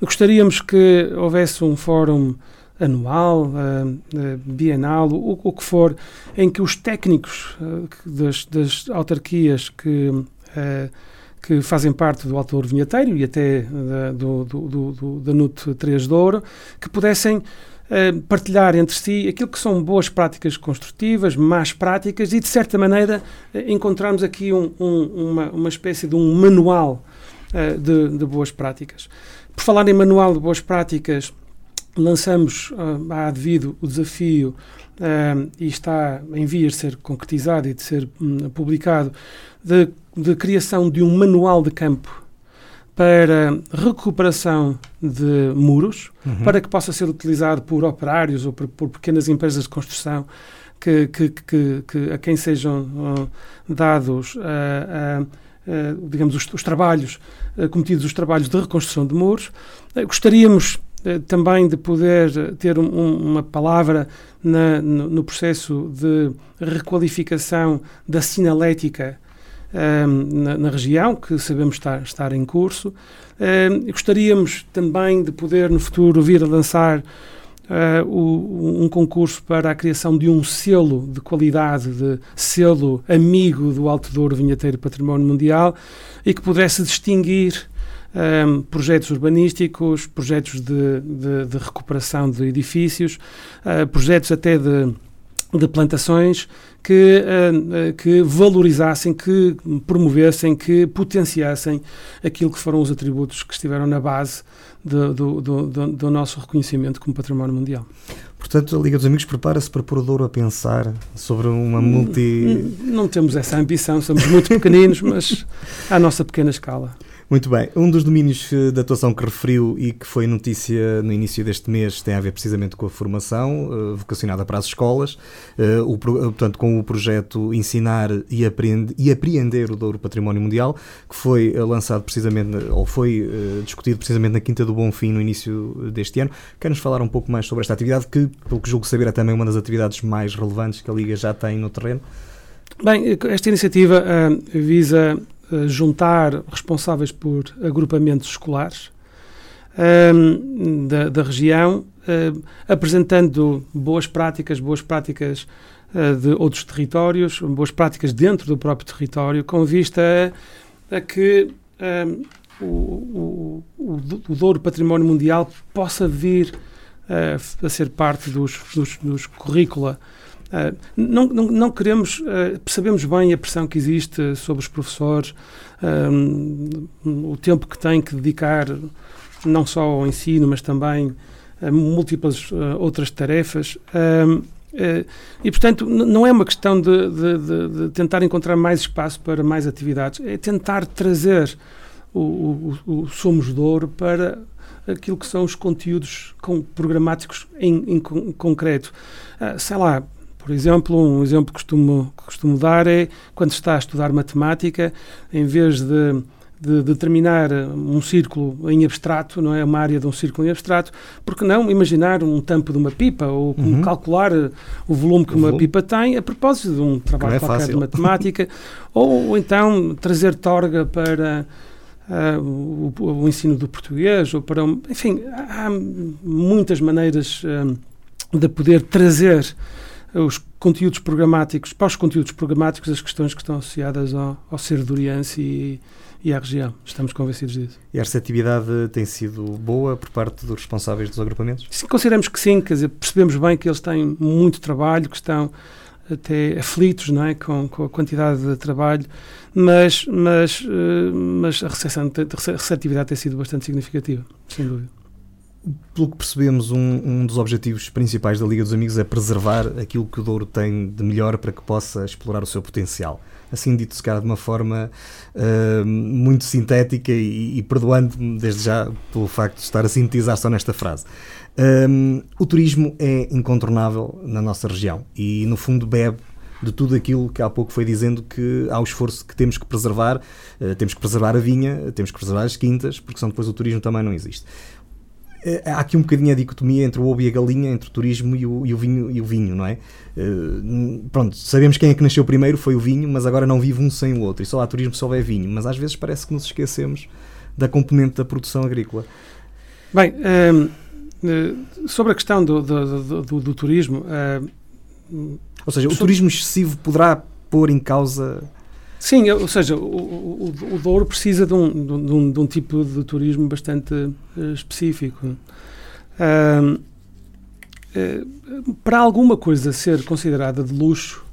Gostaríamos que houvesse um fórum anual, uh, uh, bienal, o, o, que for, em que os técnicos uh, das, das, autarquias que, que fazem parte do autor vinheteiro e até da, do, do, do, da NUT 3 de Ouro, que pudessem partilhar entre si aquilo que são boas práticas construtivas, más práticas e, de certa maneira, encontrarmos aqui um, um, uma, uma espécie de um manual de, de boas práticas. Por falar em manual de boas práticas, lançamos uh, devido o desafio uh, e está em vias de ser concretizado e de ser um, publicado de, de, criação de um manual de campo para recuperação de muros, uhum. para que possa ser utilizado por operários ou por, por pequenas empresas de construção que, que, que, que a quem sejam uh, dados uh, uh, digamos, os, os trabalhos, cometidos os trabalhos de reconstrução de muros. gostaríamos também de poder ter um, uma palavra na, no, no, processo de requalificação da sinalética na, na, região, que sabemos estar, estar em curso. Ehm, gostaríamos também de poder, no futuro, vir a lançar o, um concurso para a criação de um selo de qualidade, de selo amigo do Alto Douro Vinheteiro Património Mundial, e que pudesse distinguir um, projetos urbanísticos, projetos de, de, de recuperação de edifícios, uh, projetos até de, de plantações que, uh, que valorizassem, que promovessem, que potenciassem aquilo que foram os atributos que estiveram na base do, do, do, do nosso reconhecimento como património mundial. Portanto, a Liga dos Amigos prepara-se para pôr o Douro a pensar sobre uma multi. Não, não temos essa ambição, somos muito pequeninos, mas à nossa pequena escala. Muito bem. Um dos domínios eh, de atuação que referiu e que foi notícia no início deste mês tem a ver precisamente com a formação uh, vocacionada para as escolas, uh, o, portanto, com o projeto Ensinar e, Aprende, e Apreender o Douro Património Mundial, que foi lançado precisamente, ou foi uh, discutido precisamente na Quinta do Bom Fim no início deste ano. Quer-nos falar um pouco mais sobre esta atividade, que, pelo que julgo saber, é também uma das atividades mais relevantes que a Liga já tem no terreno? Bem, esta iniciativa visa eh, juntar responsáveis por agrupamentos escolares um, ehm, da, da, região, uh, apresentando boas práticas, boas práticas uh, de outros territórios, boas práticas dentro do próprio território, com vista a, a que um, ehm, o, o, o, Douro Património Mundial possa vir uh, a ser parte dos, dos, dos currícula não, não, não, queremos, uh, sabemos bem a pressão que existe sobre os professores, o tempo que têm que dedicar não só ao ensino, mas também a múltiplas outras tarefas. e, portanto, não é uma questão de, de, de, tentar encontrar mais espaço para mais atividades, é tentar trazer o, o, o Somos de Ouro para aquilo que são os conteúdos programáticos em, em concreto. Sei lá, por exemplo, um exemplo que costumo, que costumo dar é quando se está a estudar matemática, em vez de de determinar um círculo em abstrato, não é uma área de um círculo em abstrato, porque não imaginar um tampo de uma pipa ou uhum. calcular o volume que o uma volume. pipa tem a propósito de um trabalho é qualquer fácil. de matemática, ou, ou, então trazer torga para uh, o, o, ensino do português, ou para, enfim, há muitas maneiras uh, de poder trazer os conteúdos programáticos, para os conteúdos programáticos, as questões que estão associadas ao, ao ser duriense e, e à região. Estamos convencidos disso. E esta atividade tem sido boa por parte dos responsáveis dos agrupamentos? Sim, consideramos que sim, quer dizer, percebemos bem que eles têm muito trabalho, que estão até aflitos não é? com, com a quantidade de trabalho, mas, mas, uh, mas a, recepção, a receptividade tem sido bastante significativa, sem dúvida. Pelo que percebemos, um, um, dos objetivos principais da Liga dos Amigos é preservar aquilo que o Douro tem de melhor para que possa explorar o seu potencial. Assim dito, se calhar de uma forma uh, muito sintética e, e perdoando-me desde já pelo facto de estar a sintetizar só nesta frase. Um, o turismo é incontornável na nossa região e, no fundo, bebe de tudo aquilo que há pouco foi dizendo que há o esforço que temos que preservar, uh, temos que preservar a vinha, temos que preservar as quintas, porque senão depois o turismo também não existe. Uh, há aqui um bocadinho a dicotomia entre o ovo e a galinha, entre o turismo e o, e o vinho, e o vinho, não é? Uh, pronto, sabemos quem é que nasceu primeiro, foi o vinho, mas agora não vive um sem o outro, e só há turismo se houver vinho, mas às vezes parece que nos esquecemos da componente da produção agrícola. Bem, um, sobre a questão do, do, do, do turismo, ou seja, o turismo excessivo poderá pôr em causa. Sim, ou seja, o, o, o Douro precisa de um, de, um, de um, tipo de turismo bastante uh, específico. Uh, para alguma coisa ser considerada de luxo,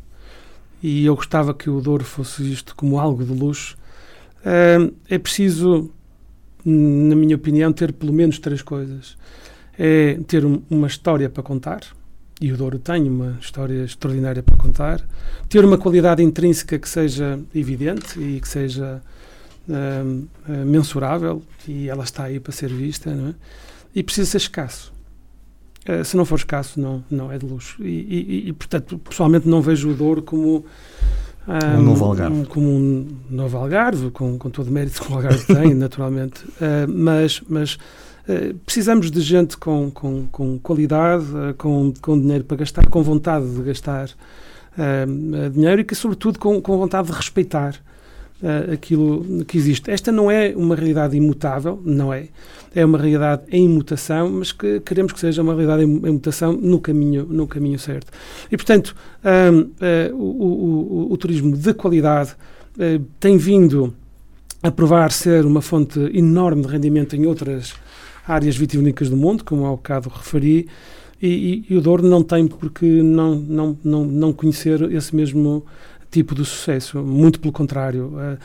e eu gostava que o Douro fosse visto como algo de luxo, é preciso, na minha opinião, ter pelo menos três coisas. É ter um, uma história para contar, e o Douro tem uma história extraordinária para contar, ter uma qualidade intrínseca que seja evidente e que seja uh, uh, mensurável, e ela está aí para ser vista, não é? e precisa ser escasso. Uh, se não for escasso, não, não é de luxo. E, e, e, portanto, pessoalmente não vejo o Douro como. Um, um novo Algarve. como um novo Algarve, com, com todo o mérito que o Algarve tem, naturalmente. mas, mas eh, precisamos de gente com, com, com qualidade, uh, com, com dinheiro para gastar, com vontade de gastar uh, dinheiro e que, sobretudo, com, com vontade de respeitar aquilo que existe. Esta não é uma realidade imutável, não é. É uma realidade em mutação, mas que queremos que seja uma realidade em, em mutação no caminho, no caminho certo. E, portanto, o, o, o, turismo de qualidade tem vindo a provar ser uma fonte enorme de rendimento em outras áreas vitivinícolas do mundo, como há bocado referi, e, e, e, o Douro não tem porque não, não, não, não conhecer esse mesmo tipo de sucesso, muito pelo contrário. Uh,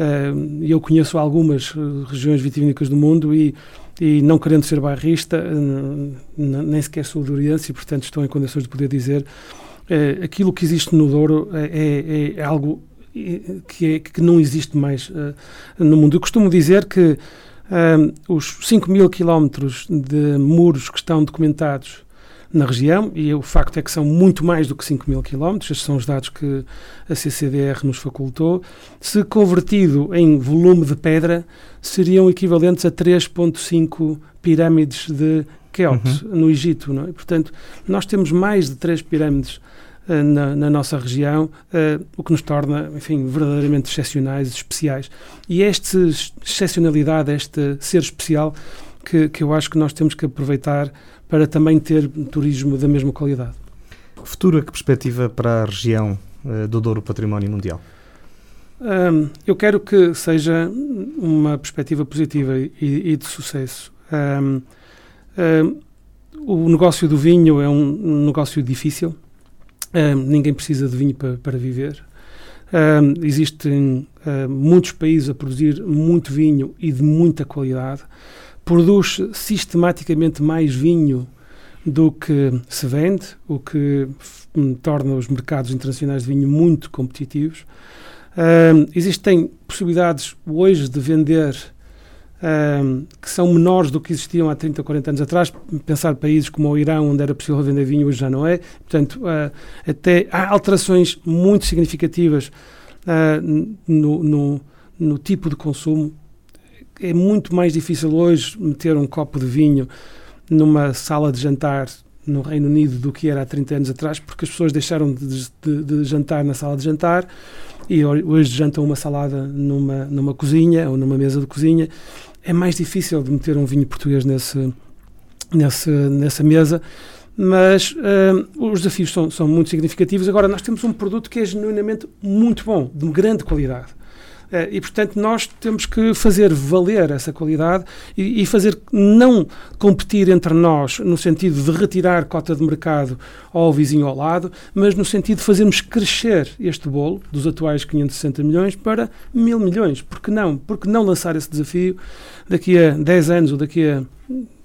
uh, eu conheço algumas regiões vitivinícolas do mundo e, e não querendo ser bairrista, nem sequer sou doriense e, portanto, estou em condições de poder dizer aquilo que existe no Douro é, é, é algo que, é, que não existe mais no mundo. Eu costumo dizer que um, os 5 mil quilómetros de muros que estão documentados na região, e o facto é que são muito mais do que 5 mil quilómetros, estes são os dados que a CCDR nos facultou, se convertido em volume de pedra, seriam equivalentes a 3,5 pirâmides de Keops, uhum. no Egito. Não é? Portanto, nós temos mais de três pirâmides na, na, nossa região, uh, o que nos torna, enfim, verdadeiramente excepcionais, especiais. E esta excepcionalidade, este ser especial, que, que eu acho que nós temos que aproveitar para também ter turismo da mesma qualidade. Futuro, que perspectiva para a região uh, do Douro Património Mundial? Um, eu quero que seja uma perspectiva positiva e, e de sucesso. Um, um, o negócio do vinho é um negócio difícil, ninguém precisa de vinho para, para viver. existem muitos países a produzir muito vinho e de muita qualidade. Produz sistematicamente mais vinho do que se vende, o que torna os mercados internacionais de vinho muito competitivos. existem possibilidades hoje de vender que são menores do que existiam há 30, 40 anos atrás. Pensar países como o Irão, onde era possível vender vinho, hoje já não é. Portanto, uh, até há alterações muito significativas uh, no, no, no, tipo de consumo. É muito mais difícil hoje meter um copo de vinho numa sala de jantar no Reino Unido do que era há 30 anos atrás, porque as pessoas deixaram de, de, de jantar na sala de jantar e hoje jantam uma salada numa, numa cozinha ou numa mesa de cozinha é mais difícil de meter um vinho português nesse, nesse, nessa mesa, mas uh, os desafios são, são muito significativos. Agora, nós temos um produto que é genuinamente muito bom, de grande qualidade. Uh, e, portanto, nós temos que fazer valer essa qualidade e, e, fazer não competir entre nós no sentido de retirar cota de mercado ao vizinho ao lado, mas no sentido de fazermos crescer este bolo dos atuais 560 milhões para mil milhões. Por que não? Por que não lançar esse desafio? daqui a 10 anos ou daqui a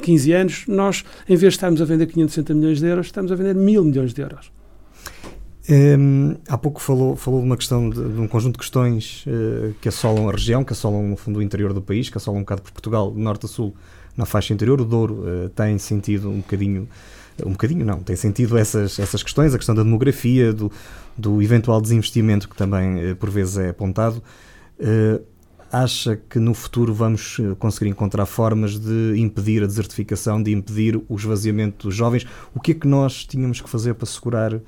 15 anos, nós, em vez de estarmos a vender 560 milhões de euros, estamos a vender mil milhões de euros. Um, há pouco falou, falou de uma questão de, de um conjunto de questões uh, que assolam a região, que assolam no fundo o interior do país, que assolam um bocado por Portugal, de norte a sul, na faixa interior. O Douro uh, tem sentido um bocadinho, um bocadinho não, tem sentido essas, essas questões, a questão da demografia, do, do eventual desinvestimento que também uh, por vezes é apontado. acha que no futuro vamos conseguir encontrar formas de impedir a desertificação, de impedir o esvaziamento dos jovens? O que é que nós tínhamos que fazer para segurar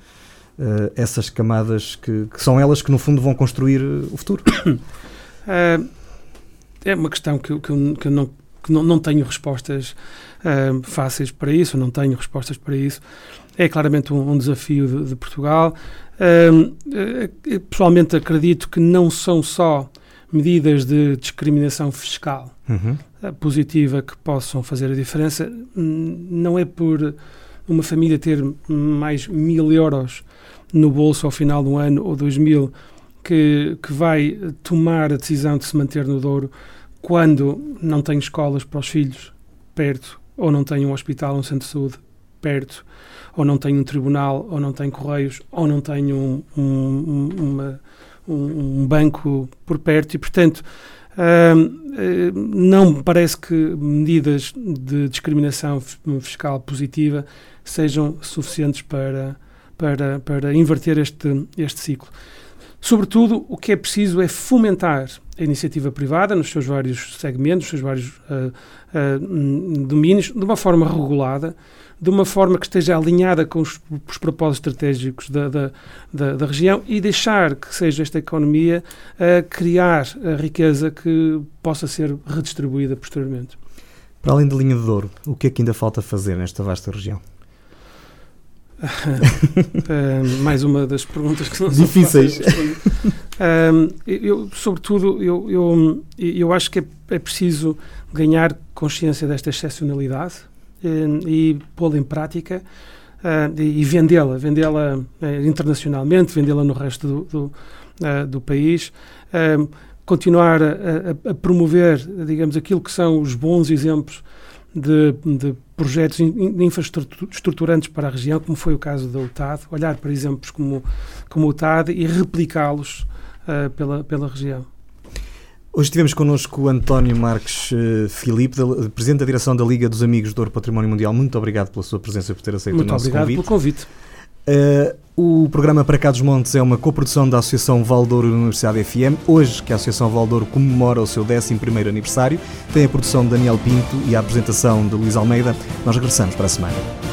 uh, essas camadas que, que, são elas que no fundo vão construir eh, o futuro? Uh, é uma questão que, que, eu, que eu não, que não, não tenho respostas uh, fáceis para isso, não tenho respostas para isso. É claramente um, um desafio de, de Portugal. pessoalmente acredito que não são só medidas de discriminação fiscal uhum. positiva que possam fazer a diferença. Não é por uma família ter mais mil euros no bolso ao final do ano ou 2000 que, que vai tomar a decisão de se manter no Douro quando não tem escolas para os filhos perto, ou não tem um hospital, um centro de saúde perto, ou não tem um tribunal, ou não tem correios, ou não tem um, um, uma, um, um banco por perto, e portanto Uh, não me parece que medidas de discriminação fiscal positiva sejam suficientes para, para, para inverter este, este ciclo. Sobretudo, o que é preciso é fomentar a iniciativa privada nos seus vários segmentos, nos seus vários uh, uh, domínios, de uma forma regulada, de uma forma que esteja alinhada com os, os propósitos estratégicos da, da, da, da, região e deixar que seja esta economia a criar a riqueza que possa ser redistribuída posteriormente. Para além da linha de ouro, o que é que ainda falta fazer nesta vasta região? uh, mais uma das perguntas que não difíceis. uh, eu, sobretudo, eu, eu, eu acho que é, é preciso ganhar consciência desta excepcionalidade uh, e pô-la em prática e, vendê-la, vendê-la internacionalmente, vendê-la no resto do, do, do país continuar a, a, a, promover, digamos, aquilo que são os bons exemplos de, de projetos infraestruturantes para a região, como foi o caso da UTAD, olhar para exemplos como, como o UTAD e replicá-los uh, pela, pela região. Hoje tivemos connosco o António Marques uh, Filipe, da, Presidente da Direção da Liga dos Amigos do Ouro Património Mundial. Muito obrigado pela sua presença e por ter aceito Muito o nosso convite. Muito obrigado pelo convite. Uh, o programa Para Cá dos Montes é uma coprodução da Associação Valdouro Universidade FM. Hoje, que a Associação Valdouro comemora o seu 11º aniversário, tem a produção de Daniel Pinto e a apresentação de Luís Almeida. Nós regressamos para a semana.